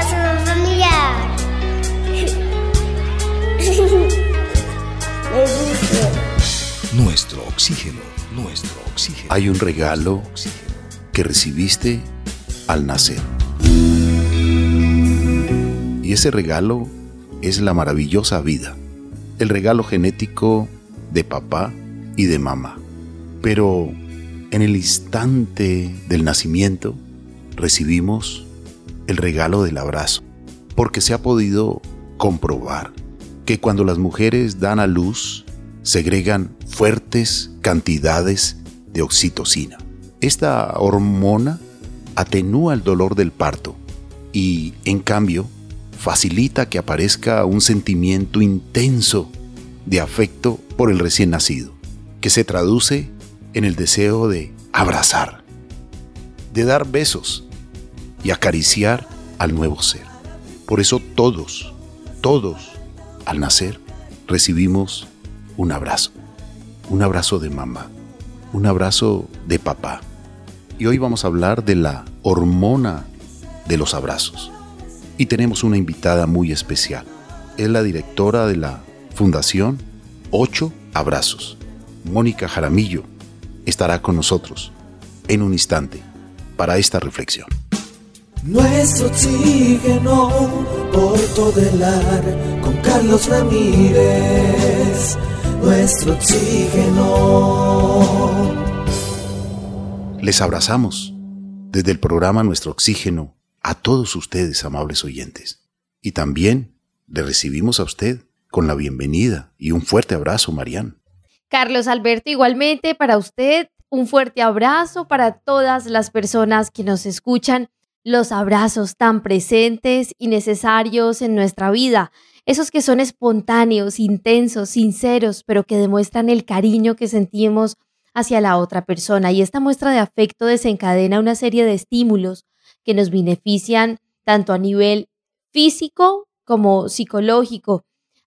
abrazo familiar. Me gusta. Nuestro oxígeno, nuestro oxígeno. Hay un regalo que recibiste al nacer. Y ese regalo es la maravillosa vida, el regalo genético de papá y de mamá. Pero en el instante del nacimiento recibimos el regalo del abrazo, porque se ha podido comprobar que cuando las mujeres dan a luz, segregan fuertes cantidades de oxitocina. Esta hormona atenúa el dolor del parto y, en cambio, facilita que aparezca un sentimiento intenso de afecto por el recién nacido, que se traduce en el deseo de abrazar, de dar besos y acariciar al nuevo ser. Por eso todos, todos al nacer, recibimos un abrazo, un abrazo de mamá, un abrazo de papá. Y hoy vamos a hablar de la hormona de los abrazos. Y tenemos una invitada muy especial. Es la directora de la Fundación Ocho Abrazos. Mónica Jaramillo estará con nosotros en un instante para esta reflexión. Nuestro oxígeno por todo el ar con Carlos Ramírez. Nuestro oxígeno. Les abrazamos desde el programa Nuestro Oxígeno a todos ustedes, amables oyentes. Y también le recibimos a usted con la bienvenida y un fuerte abrazo, Marian. Carlos Alberto, igualmente para usted, un fuerte abrazo para todas las personas que nos escuchan los abrazos tan presentes y necesarios en nuestra vida, esos que son espontáneos, intensos, sinceros, pero que demuestran el cariño que sentimos hacia la otra persona. Y esta muestra de afecto desencadena una serie de estímulos que nos benefician tanto a nivel físico como psicológico.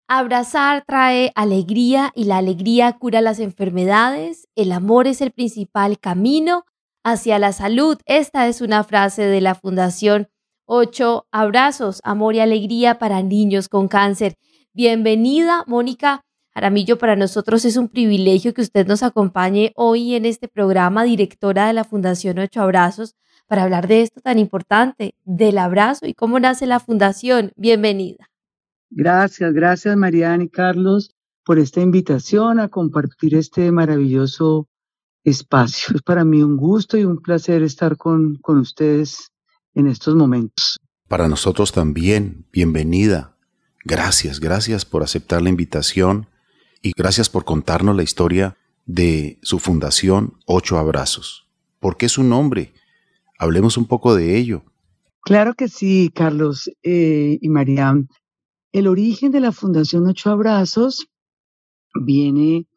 Abrazar trae alegría y la alegría cura las enfermedades. El amor es el principal camino hacia la salud. Esta es una frase de la Fundación 8 Abrazos, Amor y Alegría para Niños con Cáncer. Bienvenida, Mónica Aramillo. Para nosotros es un privilegio que usted nos acompañe hoy en este programa, directora de la Fundación 8 Abrazos, para hablar de esto tan importante, del abrazo y cómo nace la Fundación. Bienvenida. Gracias, gracias Mariana y Carlos por esta invitación a compartir este maravilloso espacio. Es para mí un gusto y un placer estar con, con ustedes en estos momentos. Para nosotros también, bienvenida. Gracias, gracias por aceptar la invitación y gracias por contarnos la historia de su fundación Ocho Abrazos. ¿Por qué su nombre? Hablemos un poco de ello. Claro que sí, Carlos eh, y Mariam. El origen de la Fundación Ocho Abrazos viene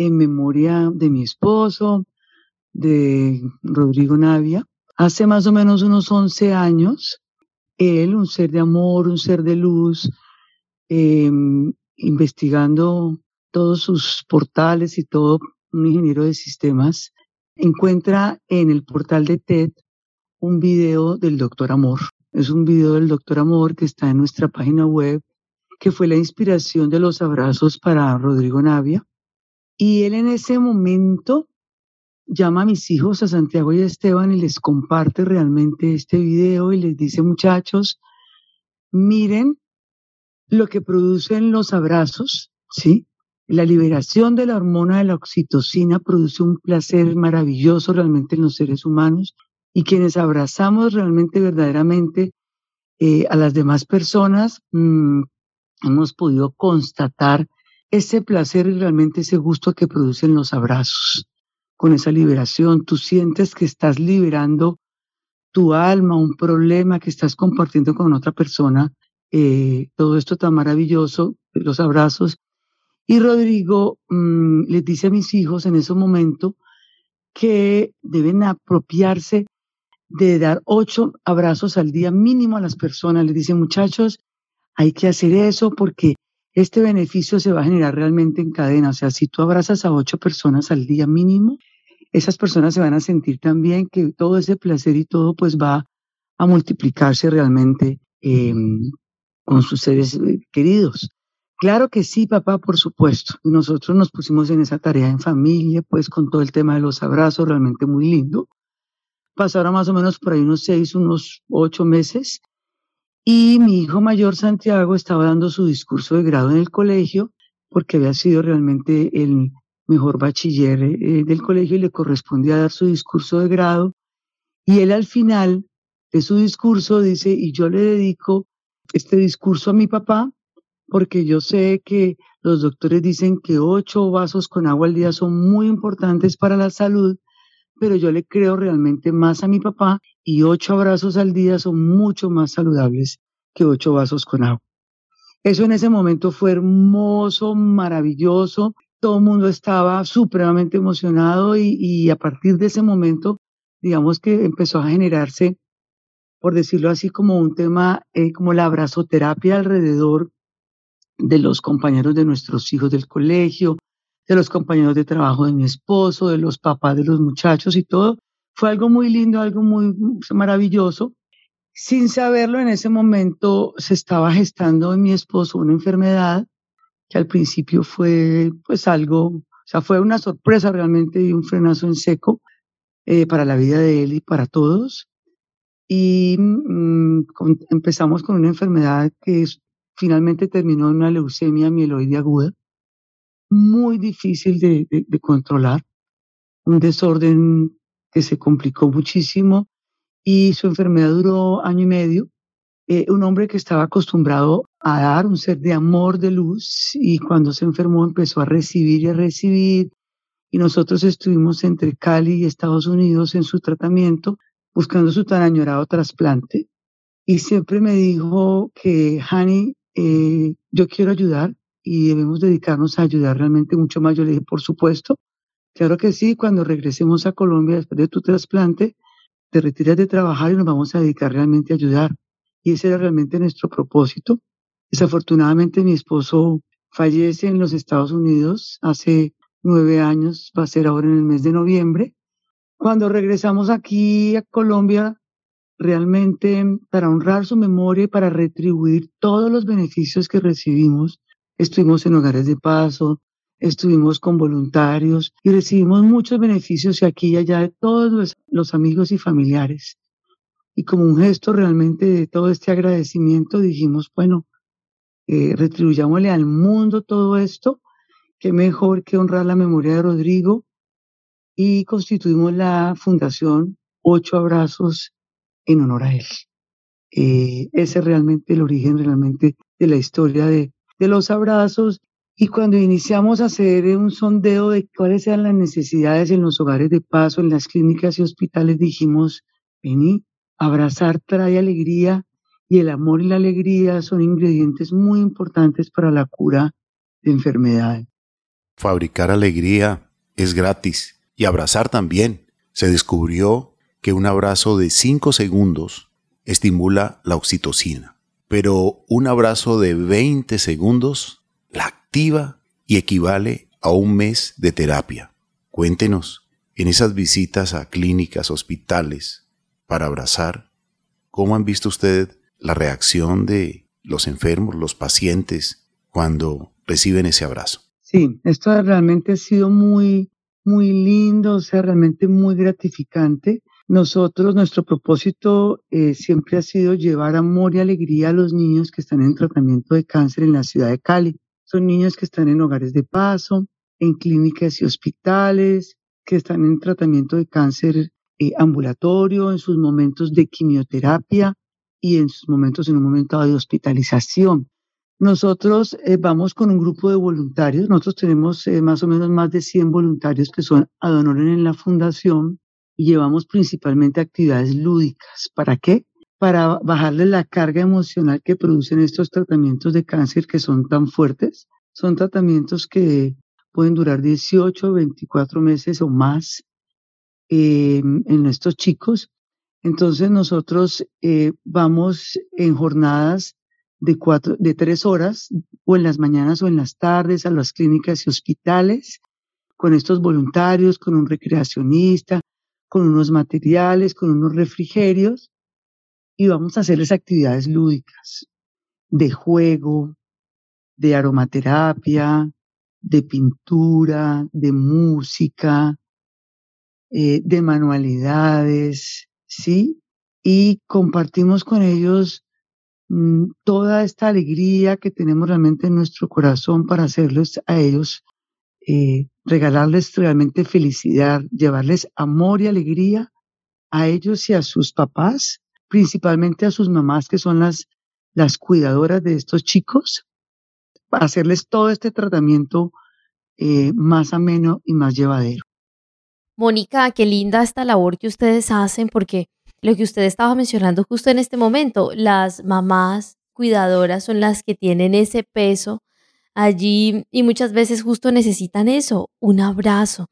en memoria de mi esposo, de Rodrigo Navia. Hace más o menos unos 11 años, él, un ser de amor, un ser de luz, em, investigando todos sus portales y todo, un ingeniero de sistemas, encuentra en el portal de TED un video del Doctor Amor. Es un video del Doctor Amor que está en nuestra página web, que fue la inspiración de los abrazos para Rodrigo Navia. Y él en ese momento llama a mis hijos, a Santiago y a Esteban, y les comparte realmente este video y les dice, muchachos, miren lo que producen los abrazos, ¿sí? La liberación de la hormona de la oxitocina produce un placer maravilloso realmente en los seres humanos y quienes abrazamos realmente, verdaderamente eh, a las demás personas, mmm, hemos podido constatar ese placer y realmente ese gusto que producen los abrazos. Con esa liberación, tú sientes que estás liberando tu alma, un problema que estás compartiendo con otra persona. Eh, todo esto tan maravilloso, los abrazos. Y Rodrigo mmm, les dice a mis hijos en ese momento que deben apropiarse de dar ocho abrazos al día mínimo a las personas. Les dice, muchachos, hay que hacer eso porque este beneficio se va a generar realmente en cadena. O sea, si tú abrazas a ocho personas al día mínimo, esas personas se van a sentir también que todo ese placer y todo pues va a multiplicarse realmente em, con sus seres eh, queridos. Claro que sí, papá, por supuesto. Nosotros nos pusimos en esa tarea en familia, pues con todo el tema de los abrazos, realmente muy lindo. Pasaron más o menos por ahí unos seis, unos ocho meses. Y mi hijo mayor, Santiago, estaba dando su discurso de grado en el colegio, porque había sido realmente el mejor bachiller eh, del colegio y le correspondía dar su discurso de grado. Y él al final de su discurso dice, y yo le dedico este discurso a mi papá, porque yo sé que los doctores dicen que ocho vasos con agua al día son muy importantes para la salud, pero yo le creo realmente más a mi papá y ocho abrazos al día son mucho más saludables que ocho vasos con agua. Eso en ese momento fue hermoso, maravilloso, todo el mundo estaba supremamente emocionado y, a partir de ese momento, digamos que empezó a generarse por decirlo así, como un tema, eh, como la abrazoterapia alrededor de los compañeros de nuestros hijos del colegio, de los compañeros de trabajo de mi esposo, de los papás de los muchachos y todo. Fue algo muy lindo, algo muy maravilloso. Sin saberlo, en ese momento se estaba gestando en mi esposo una enfermedad que al principio fue pues algo, o sea, fue una sorpresa realmente y un frenazo en seco eh, para la vida de él y para todos y mm, empezamos con una enfermedad que finalmente terminó en una leucemia mieloide aguda, muy difícil de, controlar, un desorden que se complicó muchísimo y su enfermedad duró año y medio. Eh, un hombre que estaba acostumbrado a dar un ser de amor, de luz, y cuando se enfermó empezó a recibir y a recibir. Y nosotros estuvimos entre Cali y Estados Unidos en su tratamiento buscando su tan añorado trasplante. Y siempre me dijo que, Hani, eh, yo quiero ayudar y debemos dedicarnos a ayudar realmente mucho más. Yo le dije, por supuesto, claro que sí, cuando regresemos a Colombia después de tu trasplante, te retiras de trabajar y nos vamos a dedicar realmente a ayudar. Y ese era realmente nuestro propósito. Desafortunadamente mi esposo fallece en los Estados Unidos hace nueve años, va a ser ahora en el mes de noviembre. Cuando regresamos aquí a Colombia, realmente para honrar su memoria y para retribuir todos los beneficios que recibimos, estuvimos en hogares de paso, estuvimos con voluntarios y recibimos muchos beneficios aquí y allá de todos los amigos y familiares. Y como un gesto realmente de todo este agradecimiento, dijimos, bueno, eh, retribuyámosle al mundo todo esto, qué mejor que honrar la memoria de Rodrigo y constituimos la fundación Ocho Abrazos en honor a él. Eh, ese es realmente el origen realmente de la historia de, de los abrazos. Y cuando iniciamos a hacer un sondeo de cuáles eran las necesidades en los hogares de paso, en las clínicas y hospitales, dijimos, vení, abrazar trae alegría y el amor y la alegría son ingredientes muy importantes para la cura de enfermedades. Fabricar alegría es gratis y abrazar también. Se descubrió que un abrazo de 5 segundos estimula la oxitocina, pero un abrazo de 20 segundos la activa y equivale a un mes de terapia. Cuéntenos, en esas visitas a clínicas, hospitales, para abrazar, ¿cómo han visto usted la reacción de los enfermos, los pacientes, cuando reciben ese abrazo? Sí, esto realmente ha sido muy muy lindo, o sea, realmente muy gratificante. Nosotros, nuestro propósito eh, siempre ha sido llevar amor y alegría a los niños que están en tratamiento de cáncer en la ciudad de Cali. Son niños que están en hogares de paso, en clínicas y hospitales, que están en tratamiento de cáncer eh, ambulatorio, en sus momentos de quimioterapia y en sus momentos, en un momento de hospitalización. Nosotros eh, vamos con un grupo de voluntarios. Nosotros tenemos eh, más o menos más de 100 voluntarios que son ad en la fundación y llevamos principalmente actividades lúdicas. ¿Para qué? Para bajarle la carga emocional que producen estos tratamientos de cáncer que son tan fuertes. Son tratamientos que pueden durar 18, 24 meses o más eh, en estos chicos. Entonces nosotros vamos en jornadas de, cuatro, de tres horas, o en las mañanas o en las tardes, a las clínicas y hospitales, con estos voluntarios, con un recreacionista, con unos materiales, con unos refrigerios. Y vamos a hacerles actividades lúdicas, de juego, de aromaterapia, de pintura, de música, eh, de manualidades, ¿sí? Y compartimos con ellos mm, toda esta alegría que tenemos realmente en nuestro corazón para hacerles a ellos, eh, regalarles realmente felicidad, llevarles amor y alegría a ellos y a sus papás, principalmente a sus mamás que son las, las cuidadoras de estos chicos, para hacerles todo este tratamiento eh, más ameno y más llevadero. Mónica, qué linda esta labor que ustedes hacen porque lo que usted estaba mencionando justo en este momento, las mamás cuidadoras son las que tienen ese peso allí y muchas veces justo necesitan eso, un abrazo.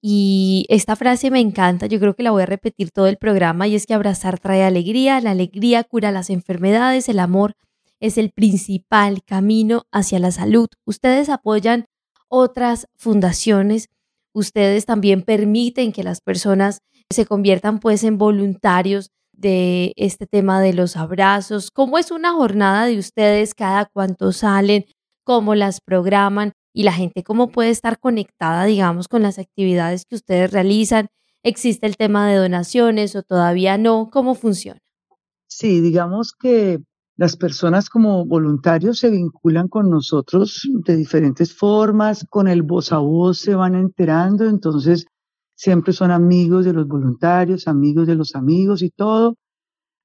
Y esta frase me encanta, yo creo que la voy a repetir todo el programa y es que abrazar trae alegría, la alegría cura las enfermedades, el amor es el principal camino hacia la salud. Ustedes apoyan otras fundaciones ustedes también permiten que las personas se conviertan pues en voluntarios de este tema de los abrazos. ¿Cómo es una jornada de ustedes? ¿Cada cuánto salen? ¿Cómo las programan? Y la gente cómo puede estar conectada, digamos, con las actividades que ustedes realizan. ¿Existe el tema de donaciones o todavía no? ¿Cómo funciona? Sí, digamos que las personas como voluntarios se vinculan con nosotros de diferentes formas, con el voz a voz se van enterando, entonces siempre son amigos de los voluntarios, amigos de los amigos y todo.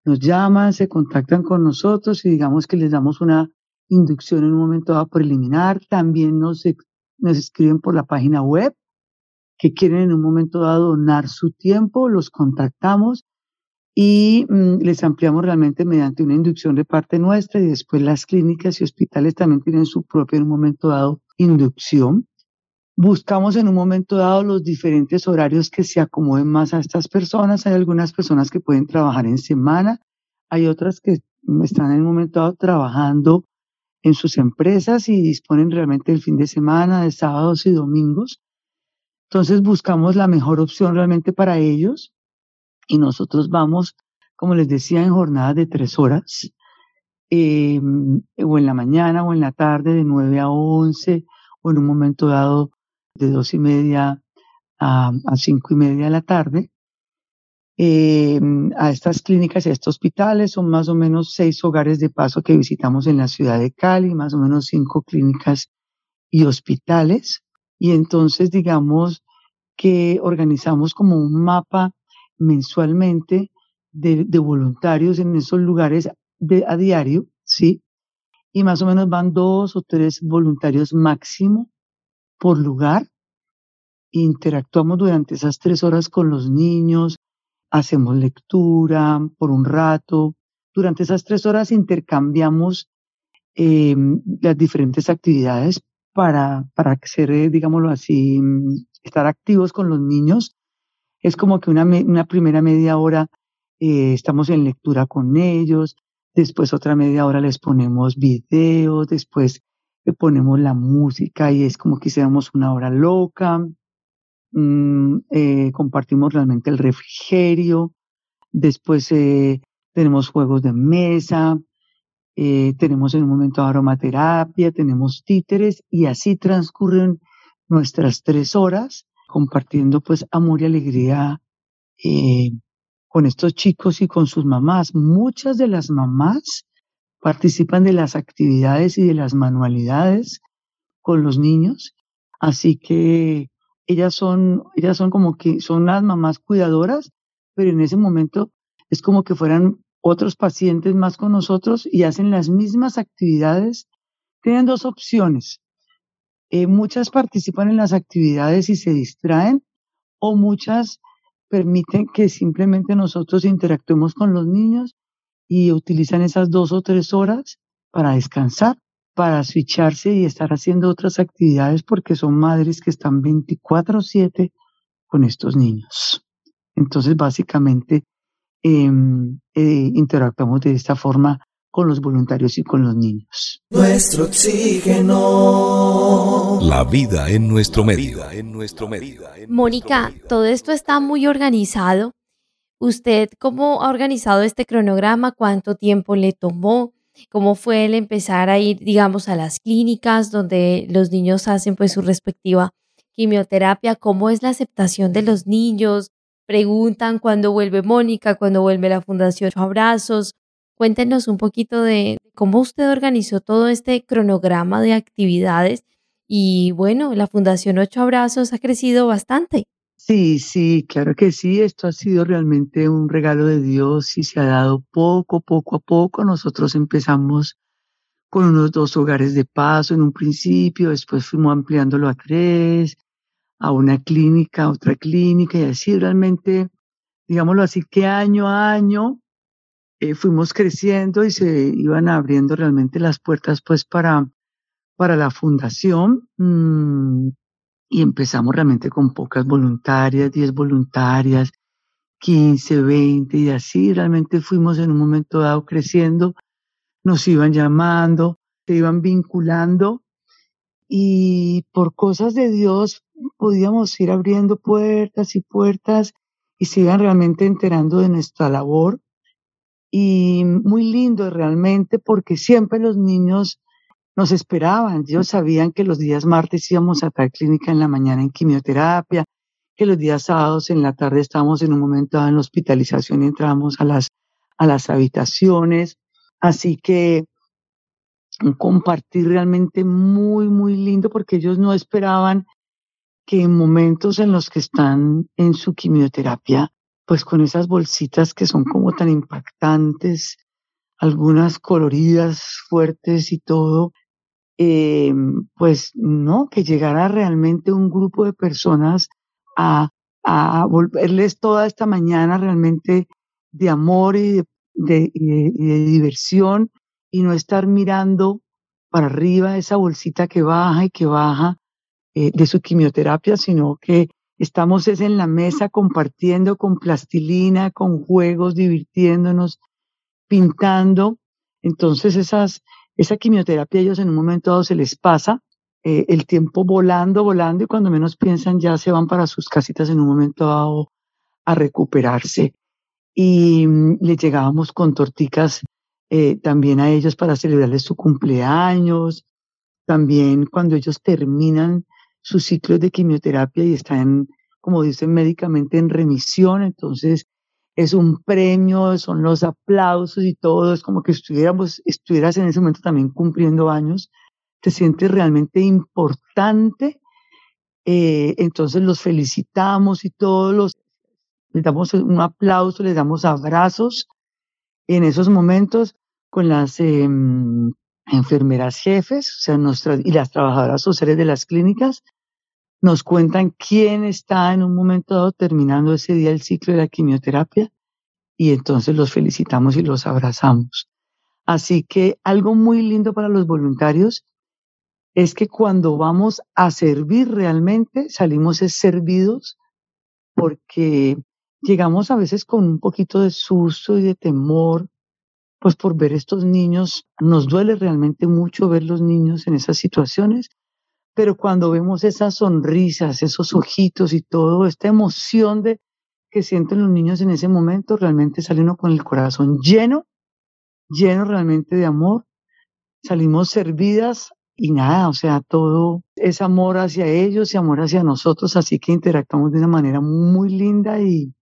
Nos llaman, se contactan con nosotros y digamos que les damos una inducción en un momento dado preliminar. También nos, nos escriben por la página web que quieren en un momento dado donar su tiempo, los contactamos y mm, les ampliamos realmente mediante una inducción de parte nuestra y después las clínicas y hospitales también tienen su propia en un momento dado inducción. Buscamos en un momento dado los diferentes horarios que se acomoden más a estas personas. Hay algunas personas que pueden trabajar en semana, hay otras que están en un momento dado trabajando en sus empresas y disponen realmente del fin de semana, de sábados y domingos. Entonces buscamos la mejor opción realmente para ellos y nosotros vamos, como les decía, en jornadas de tres horas, eh, o en la mañana o en la tarde de nueve a once, o en un momento dado de dos y media a, cinco y media de la tarde. Eh, a estas clínicas y a estos hospitales son más o menos seis hogares de paso que visitamos en la ciudad de Cali, más o menos cinco clínicas y hospitales. Y entonces digamos que organizamos como un mapa mensualmente de, voluntarios en esos lugares de, a diario, ¿sí? Y más o menos van dos o tres voluntarios máximo por lugar. Interactuamos durante esas tres horas con los niños, hacemos lectura por un rato. Durante esas tres horas intercambiamos em, las diferentes actividades para, para ser, eh, digámoslo así, mm, estar activos con los niños es como que una, una primera media hora eh, estamos en lectura con ellos, después otra media hora les ponemos videos, después ponemos la música y es como que hiciéramos una hora loca, mm, eh, compartimos realmente el refrigerio, después eh, tenemos juegos de mesa, tenemos en un momento aromaterapia, tenemos títeres y así transcurren nuestras tres horas compartiendo pues amor y alegría eh, con estos chicos y con sus mamás. Muchas de las mamás participan de las actividades y de las manualidades con los niños, así que ellas son, ellas son como que son las mamás cuidadoras, pero en ese momento es como que fueran otros pacientes más con nosotros y hacen las mismas actividades. Tienen dos opciones. Eh, muchas participan en las actividades y se distraen o muchas permiten que simplemente nosotros interactuemos con los niños y utilizan esas dos o tres horas para descansar, para switcharse y estar haciendo otras actividades porque son madres que están 24/7 con estos niños. Entonces, básicamente, em, eh, interactuamos de esta forma con los voluntarios y con los niños. Nuestro oxígeno. La vida en nuestro medio. En nuestro Mónica, todo esto está muy organizado, ¿Usted cómo ha organizado este cronograma? ¿Cuánto tiempo le tomó? ¿Cómo fue el empezar a ir, digamos, a las clínicas donde los niños hacen pues su respectiva quimioterapia? ¿Cómo es la aceptación de los niños? Preguntan cuándo vuelve Mónica, cuándo vuelve la Fundación Abrazos. Cuéntenos un poquito de cómo usted organizó todo este cronograma de actividades y bueno, la Fundación Ocho Abrazos ha crecido bastante. Sí, sí, claro que sí. Esto ha sido realmente un regalo de Dios y se ha dado poco, poco a poco. Nosotros empezamos con unos dos hogares de paso en un principio, después fuimos ampliándolo a tres, a una clínica, a otra clínica y así realmente, digámoslo así, que año a año eh, fuimos creciendo y se iban abriendo realmente las puertas pues para, para la fundación mm, y empezamos realmente con pocas voluntarias, 10 voluntarias, 15, 20 y así realmente fuimos en un momento dado creciendo, nos iban llamando, se iban vinculando y por cosas de Dios podíamos ir abriendo puertas y puertas y se iban realmente enterando de nuestra labor. Y muy lindo realmente porque siempre los niños nos esperaban. Ellos sabían que los días martes íbamos a tal clínica en la mañana en quimioterapia, que los días sábados en la tarde estábamos en un momento en hospitalización y entrábamos a las, a las habitaciones. Así que un compartir realmente muy, muy lindo porque ellos no esperaban que en momentos en los que están en su quimioterapia pues con esas bolsitas que son como tan impactantes, algunas coloridas, fuertes y todo, eh, pues no, que llegara realmente un grupo de personas a, a volverles toda esta mañana realmente de amor y de, de, de diversión y no estar mirando para arriba esa bolsita que baja y que baja eh, de su quimioterapia, sino que Estamos es en la mesa compartiendo con plastilina, con juegos, divirtiéndonos, pintando. Entonces esas, esa quimioterapia ellos en un momento dado se les pasa, eh, el tiempo volando, volando y cuando menos piensan ya se van para sus casitas en un momento dado a recuperarse. Y mm, le llegábamos con torticas eh, también a ellos para celebrarles su cumpleaños. También cuando ellos terminan sus ciclos de quimioterapia y están, como dicen médicamente, en remisión. Entonces, es un premio, son los aplausos y todo. Es como que estuviéramos, estuvieras en ese momento también cumpliendo años. Te sientes realmente importante. Eh, entonces, los felicitamos y todos los, les damos un aplauso, les damos abrazos en esos momentos con las em, enfermeras jefes, o sea, nuestras, y las trabajadoras sociales de las clínicas, nos cuentan quién está en un momento dado terminando ese día el ciclo de la quimioterapia y entonces los felicitamos y los abrazamos. Así que algo muy lindo para los voluntarios es que cuando vamos a servir realmente, salimos servidos porque llegamos a veces con un poquito de susto y de temor pues por ver estos niños, nos duele realmente mucho ver los niños en esas situaciones, pero cuando vemos esas sonrisas, esos ojitos y todo, esta emoción de que sienten los niños en ese momento, realmente sale uno con el corazón lleno, lleno realmente de amor. Salimos servidas y nada, o sea, todo es amor hacia ellos y amor hacia nosotros, así que interactuamos de una manera muy linda y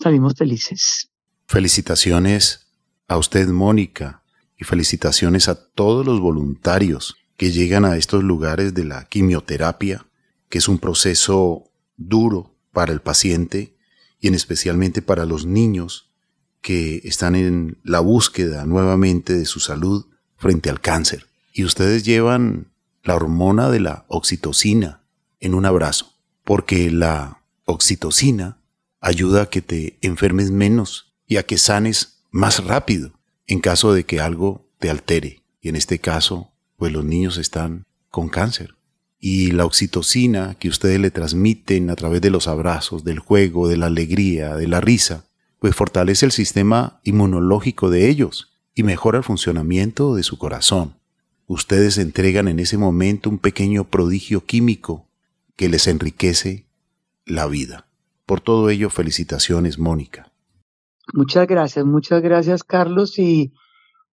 salimos felices. Felicitaciones a usted, Mónica, y felicitaciones a todos los voluntarios que llegan a estos lugares de la quimioterapia, que es un proceso duro para el paciente y en especialmente para los niños que están en la búsqueda nuevamente de su salud frente al cáncer. Y ustedes llevan la hormona de la oxitocina en un abrazo, porque la oxitocina ayuda a que te enfermes menos y a que sanes más rápido en caso de que algo te altere. Y en este caso, pues los niños están con cáncer. Y la oxitocina que ustedes le transmiten a través de los abrazos, del juego, de la alegría, de la risa, pues fortalece el sistema inmunológico de ellos y mejora el funcionamiento de su corazón. Ustedes entregan en ese momento un pequeño prodigio químico que les enriquece la vida. Por todo ello, felicitaciones, Mónica. Muchas gracias, muchas gracias Carlos y,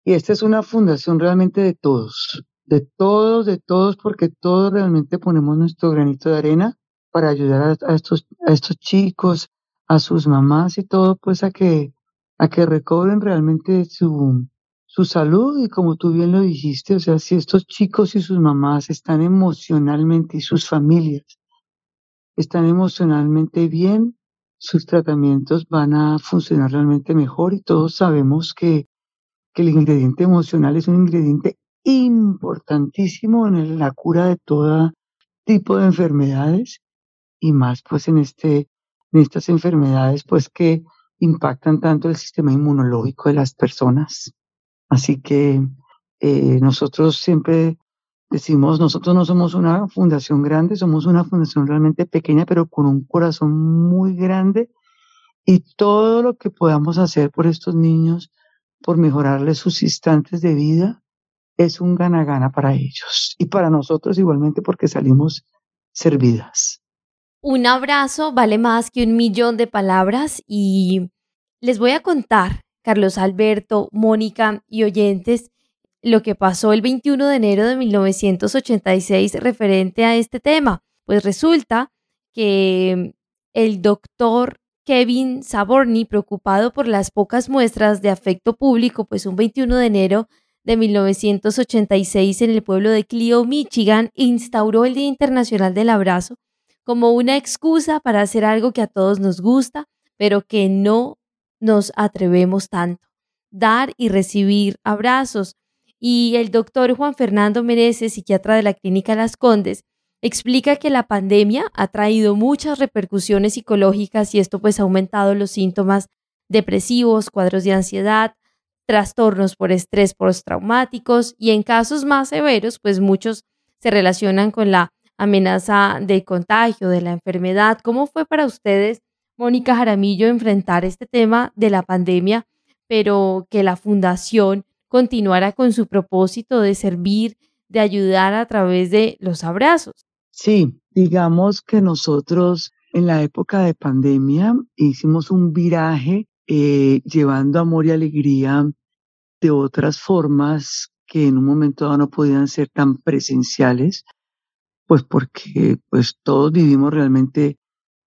y esta es una fundación realmente de todos, de todos, de todos, porque todos realmente ponemos nuestro granito de arena para ayudar a, estos, a estos chicos, a sus mamás y todo, pues a que, a que recobren realmente su, su salud. Y como tú bien lo dijiste, o sea, si estos chicos y sus mamás están emocionalmente y sus familias están emocionalmente bien, sus tratamientos van a funcionar realmente mejor. Y todos sabemos que, que el ingrediente emocional es un ingrediente importantísimo en la cura de todo tipo de enfermedades y más pues en este en estas enfermedades pues que impactan tanto el sistema inmunológico de las personas. Así que eh, nosotros siempre decimos, nosotros no somos una fundación grande, somos una fundación realmente pequeña, pero con un corazón muy grande y todo lo que podamos hacer por estos niños, por mejorarles sus instantes de vida, es un gana-gana para ellos y para nosotros igualmente porque salimos servidas. Un abrazo vale más que un millón de palabras y les voy a contar, Carlos Alberto, Mónica y oyentes, lo que pasó el 21 de enero de 1986 referente a este tema. Pues resulta que el doctor Kevin Saborni, preocupado por las pocas muestras de afecto público, pues un 21 de enero de 1986 en el pueblo de Clio, Michigan, instauró el Día Internacional del Abrazo como una excusa para hacer algo que a todos nos gusta, pero que no nos atrevemos tanto, dar y recibir abrazos. Y el doctor Juan Fernando Mereces, psiquiatra de la Clínica Las Condes, explica que la pandemia ha traído muchas repercusiones psicológicas y esto pues ha aumentado los síntomas depresivos, cuadros de ansiedad, trastornos por estrés postraumáticos y en casos más severos pues muchos se relacionan con la amenaza de contagio de la enfermedad. ¿Cómo fue para ustedes, Mónica Jaramillo, enfrentar este tema de la pandemia, pero que la fundación continuara con su propósito de servir, de ayudar a través de los abrazos? Sí, digamos que nosotros en la época de pandemia hicimos un viraje eh, llevando amor y alegría de otras formas que en un momento dado no podían ser tan presenciales, pues porque pues todos vivimos realmente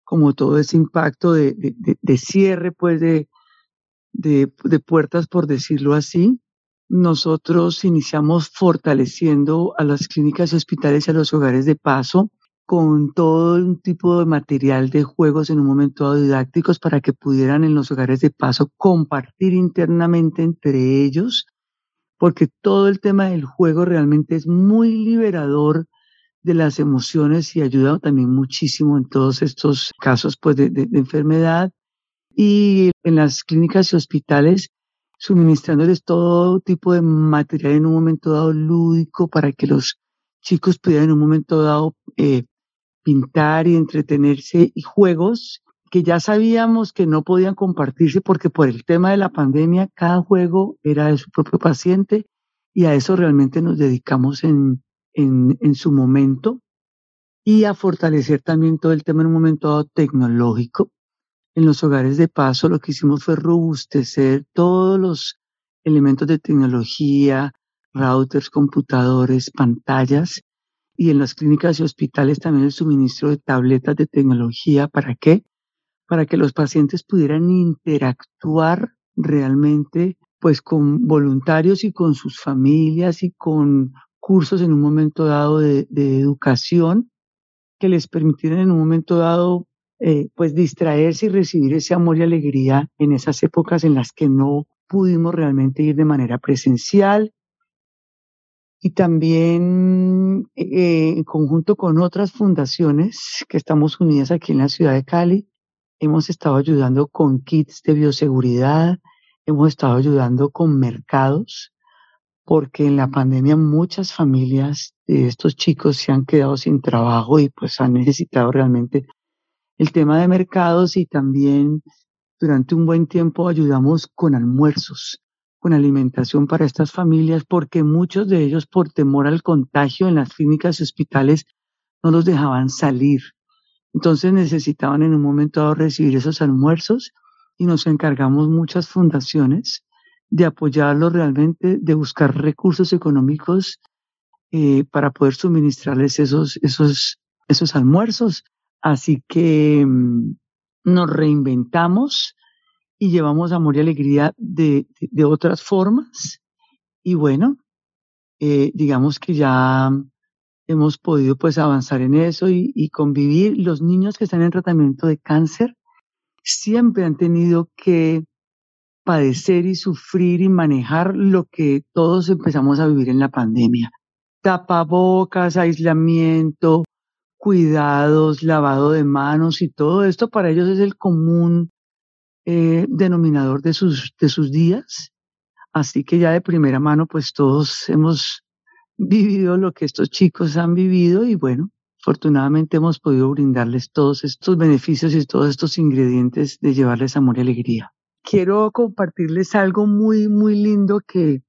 como todo ese impacto de, de, cierre pues de, de, puertas por decirlo así. Nosotros iniciamos fortaleciendo a las clínicas y hospitales y a los hogares de paso con todo un tipo de material de juegos en un momento dado didácticos para que pudieran en los hogares de paso compartir internamente entre ellos, porque todo el tema del juego realmente es muy liberador de las emociones y ayuda también muchísimo en todos estos casos pues, de, de, enfermedad. Y en las clínicas y hospitales, suministrándoles todo tipo de material en un momento dado lúdico para que los chicos pudieran en un momento dado eh, pintar y entretenerse y juegos que ya sabíamos que no podían compartirse porque por el tema de la pandemia cada juego era de su propio paciente y a eso realmente nos dedicamos en, en, su momento y a fortalecer también todo el tema en un momento tecnológico. En los hogares de paso lo que hicimos fue robustecer todos los elementos de tecnología, routers, computadores, pantallas y en las clínicas y hospitales también el suministro de tabletas de tecnología. ¿Para qué? Para que los pacientes pudieran interactuar realmente pues con voluntarios y con sus familias y con cursos en un momento dado de, educación que les permitieran en un momento dado eh, pues distraerse y recibir ese amor y alegría en esas épocas en las que no pudimos realmente ir de manera presencial y también eh, en conjunto con otras fundaciones que estamos unidas aquí en la ciudad de Cali, hemos estado ayudando con kits de bioseguridad, hemos estado ayudando con mercados porque en la pandemia muchas familias de estos chicos se han quedado sin trabajo y pues han necesitado realmente el tema de mercados y también durante un buen tiempo ayudamos con almuerzos, con alimentación para estas familias, porque muchos de ellos por temor al contagio en las clínicas y hospitales no los dejaban salir. Entonces necesitaban en un momento dado recibir esos almuerzos y nos encargamos muchas fundaciones de apoyarlos realmente, de buscar recursos económicos eh, para poder suministrarles esos, esos, esos almuerzos. Así que mm, nos reinventamos y llevamos amor y alegría de, de, otras formas. Y bueno, eh, digamos que ya hemos podido pues avanzar en eso y, y, convivir. Los niños que están en tratamiento de cáncer siempre han tenido que padecer y sufrir y manejar lo que todos empezamos a vivir en la pandemia. Tapabocas, aislamiento, cuidados, lavado de manos y todo esto para ellos es el común eh, denominador de sus, de sus días. Así que ya de primera mano, pues todos hemos vivido lo que estos chicos han vivido y bueno, afortunadamente hemos podido brindarles todos estos beneficios y todos estos ingredientes de llevarles amor y alegría quiero compartirles algo muy, muy lindo que,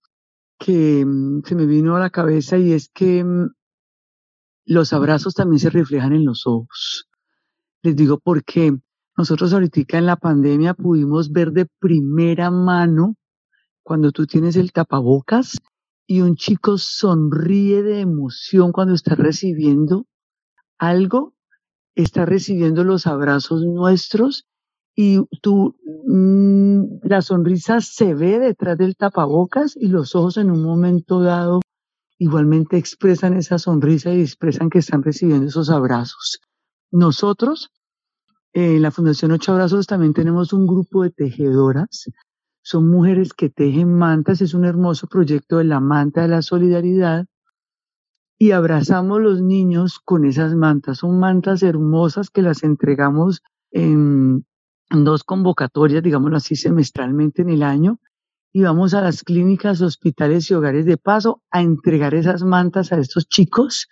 que mm, se me vino a la cabeza y es que mm, los abrazos también se reflejan en los ojos. Les digo porque nosotros ahorita en la pandemia pudimos ver de primera mano cuando tú tienes el tapabocas y un chico sonríe de emoción cuando está recibiendo algo, está recibiendo los abrazos nuestros y tú, mm, la sonrisa se ve detrás del tapabocas y los ojos en un momento dado igualmente expresan esa sonrisa y expresan que están recibiendo esos abrazos. Nosotros, en la Fundación Ocho Abrazos, también tenemos un grupo de tejedoras. Son mujeres que tejen mantas. Es un hermoso proyecto de la manta de la solidaridad. Y abrazamos los niños con esas mantas. Son mantas hermosas que las entregamos en dos convocatorias, digámoslo así, semestralmente en el año, y vamos a las clínicas, hospitales y hogares de paso a entregar esas mantas a estos chicos,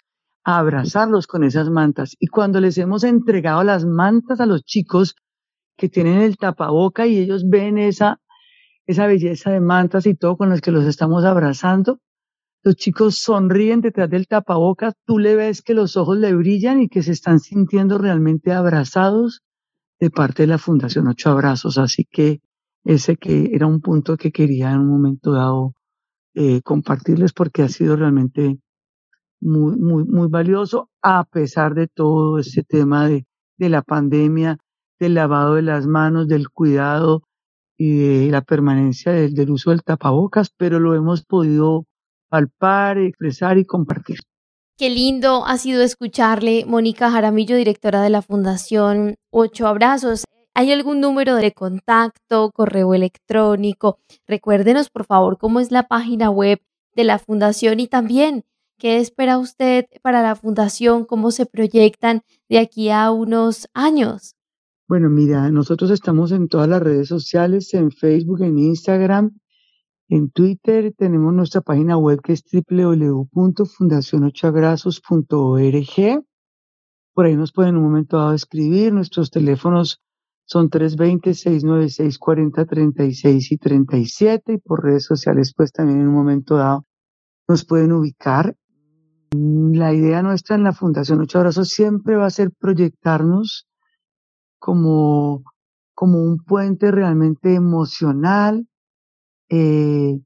abrazarlos con esas mantas. Y cuando les hemos entregado las mantas a los chicos que tienen el tapaboca y ellos ven esa, esa belleza de mantas y todo con los que los estamos abrazando, los chicos sonríen detrás del tapabocas, tú le ves que los ojos le brillan y que se están sintiendo realmente abrazados de parte de la Fundación Ocho Abrazos. Así que ese que era un punto que quería en un momento dado eh, compartirles porque ha sido realmente muy, muy, muy valioso a pesar de todo ese tema de, de la pandemia, del lavado de las manos, del cuidado y de la permanencia del, del uso del tapabocas, pero lo hemos podido palpar, expresar y compartir. Qué lindo ha sido escucharle, Mónica Jaramillo, directora de la Fundación Ocho Abrazos. ¿Hay algún número de contacto, correo electrónico? Recuérdenos, por favor, cómo es la página web de la Fundación y también qué espera usted para la Fundación, cómo se proyectan de aquí a unos años. Bueno, mira, nosotros estamos en todas las redes sociales, en Facebook, en Instagram, en Twitter tenemos nuestra página web que es www.fundacionochoabrazos.org. Por ahí nos pueden en un momento dado escribir. Nuestros teléfonos son 320-696-4036 y 37. Y por redes sociales, pues también en un momento dado nos pueden ubicar. La idea nuestra en la Fundación Ocho Abrazos siempre va a ser proyectarnos como, como un puente realmente emocional, eh,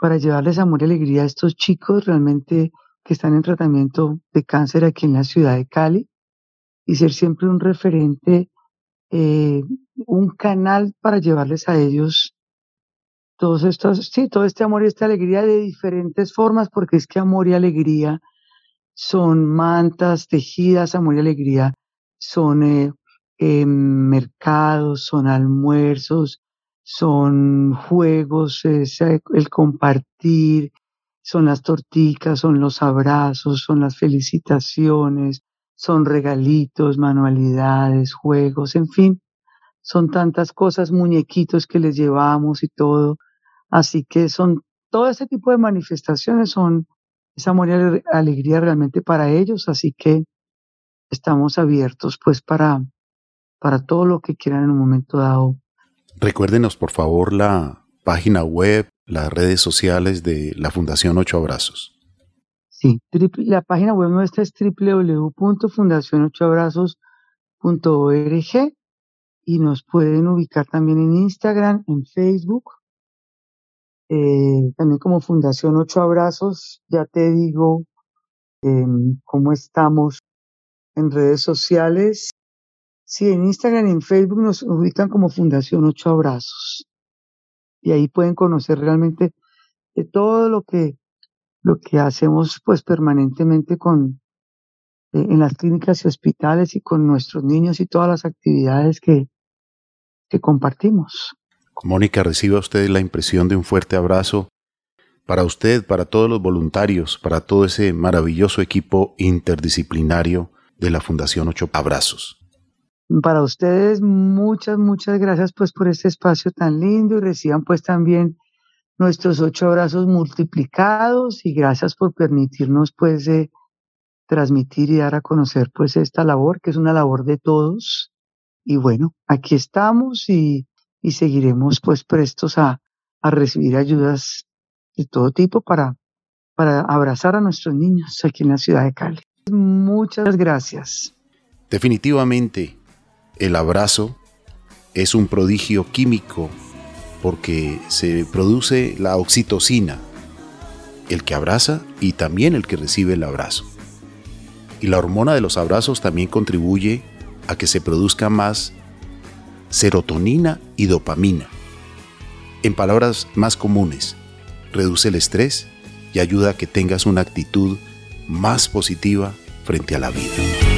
para llevarles amor y alegría a estos chicos realmente que están en tratamiento de cáncer aquí en la ciudad de Cali y ser siempre un referente, eh, un canal para llevarles a ellos todos estos, sí, todo este amor y esta alegría de diferentes formas, porque es que amor y alegría son mantas tejidas, amor y alegría son eh, mercados, son almuerzos, son juegos, es el compartir, son las torticas, son los abrazos, son las felicitaciones, son regalitos, manualidades, juegos, en fin, son tantas cosas, muñequitos que les llevamos y todo. Así que son todo ese tipo de manifestaciones son esa amor y alegría realmente para ellos, así que estamos abiertos pues para, para todo lo que quieran en un momento dado Recuérdenos por favor la página web, las redes sociales de la Fundación Ocho Abrazos. Sí, la página web nuestra es www.fundacionochoabrazos.org y nos pueden ubicar también en Instagram, en Facebook, eh, también como Fundación Ocho Abrazos. Ya te digo em, cómo estamos en redes sociales. Sí, en Instagram y en Facebook nos ubican como Fundación Ocho Abrazos. Y ahí pueden conocer realmente de todo lo que, lo que hacemos pues permanentemente con, eh, en las clínicas y hospitales y con nuestros niños y todas las actividades que, que compartimos. Mónica, reciba usted la impresión de un fuerte abrazo para usted, para todos los voluntarios, para todo ese maravilloso equipo interdisciplinario de la Fundación Ocho Abrazos. Para ustedes, muchas, muchas gracias pues por este espacio tan lindo y reciban pues también nuestros ocho abrazos multiplicados y gracias por permitirnos pues transmitir y dar a conocer pues esta labor que es una labor de todos y bueno, aquí estamos y, y seguiremos pues prestos a, a recibir ayudas de todo tipo para, para abrazar a nuestros niños aquí en la ciudad de Cali. Muchas gracias. Definitivamente, el abrazo es un prodigio químico porque se produce la oxitocina, el que abraza y también el que recibe el abrazo. Y la hormona de los abrazos también contribuye a que se produzca más serotonina y dopamina. En palabras más comunes, reduce el estrés y ayuda a que tengas una actitud más positiva frente a la vida.